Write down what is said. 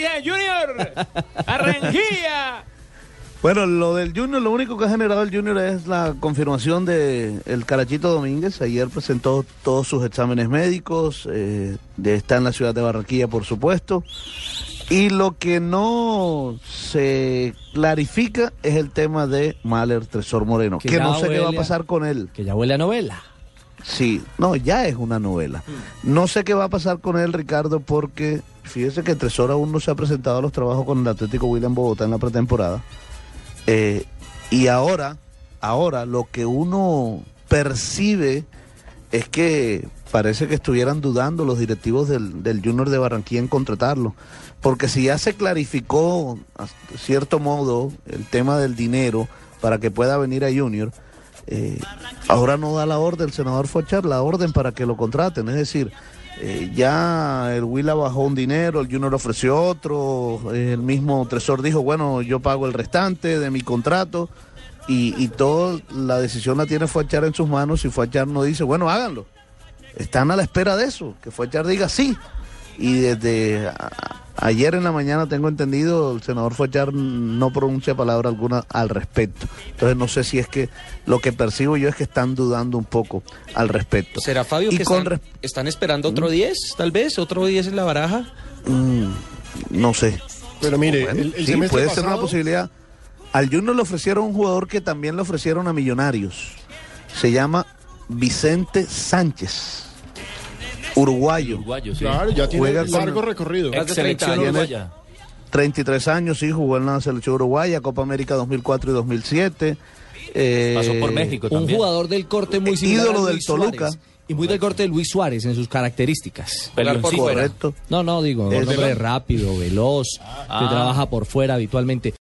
de Junior. Arranquilla. Bueno, lo del Junior, lo único que ha generado el Junior es la confirmación de el Carachito Domínguez. Ayer presentó todos sus exámenes médicos, eh, de, está en la ciudad de Barranquilla, por supuesto. Y lo que no se clarifica es el tema de Mahler Tresor Moreno, que, Que no sé qué va a- pasar con él. Que ya huele a novela. Sí, no, ya es una novela. No sé qué va a pasar con él, Ricardo, porque fíjese que Tresor aún no se ha presentado a los trabajos con el Atlético William Bogotá en la pretemporada. Eh, y ahora, ahora lo que uno percibe es que parece que estuvieran dudando los directivos del, del Junior de Barranquilla en contratarlo. Porque si ya se clarificó, cierto modo, el tema del dinero para que pueda venir a Junior, eh, ahora no da la orden, el senador echar la orden para que lo contraten. Es decir, eh, ya el Huila bajó un dinero, el Junior ofreció otro, el mismo Tresor dijo, bueno, yo pago el restante de mi contrato y, y toda la decisión la tiene Fuachar en sus manos y Fuachar no dice, bueno, háganlo. Están a la espera de eso, que Fuachar diga sí. Y desde ayer en la mañana tengo entendido, el senador Fuachar no pronuncia palabra alguna al respecto. Entonces no sé si es que lo que percibo yo es que están dudando un poco al respecto. ¿Será Fabio Y que con están, esperando otro 10, tal vez? ¿Otro 10 en la baraja? Mm, no sé. Pero mire, Bueno, el, el sí, puede ser una posibilidad. Al Junior le ofrecieron un jugador que también le ofrecieron a Millonarios. Se llama Vicente Sánchez, uruguayo. Uruguayo, sí. Claro, ya tiene Juega un con- largo recorrido. Ex 30 selección años. uruguaya. 33 años, sí, jugó en la selección uruguaya, Copa América 2004 y 2007. eh, Pasó por México Un también. jugador del corte muy similar Ídolo a del Luis Toluca. Suárez, y muy del corte de Luis Suárez en sus características. Por. Correcto. No, no, digo, un hombre de- rápido, veloz, que Ah. trabaja por fuera habitualmente.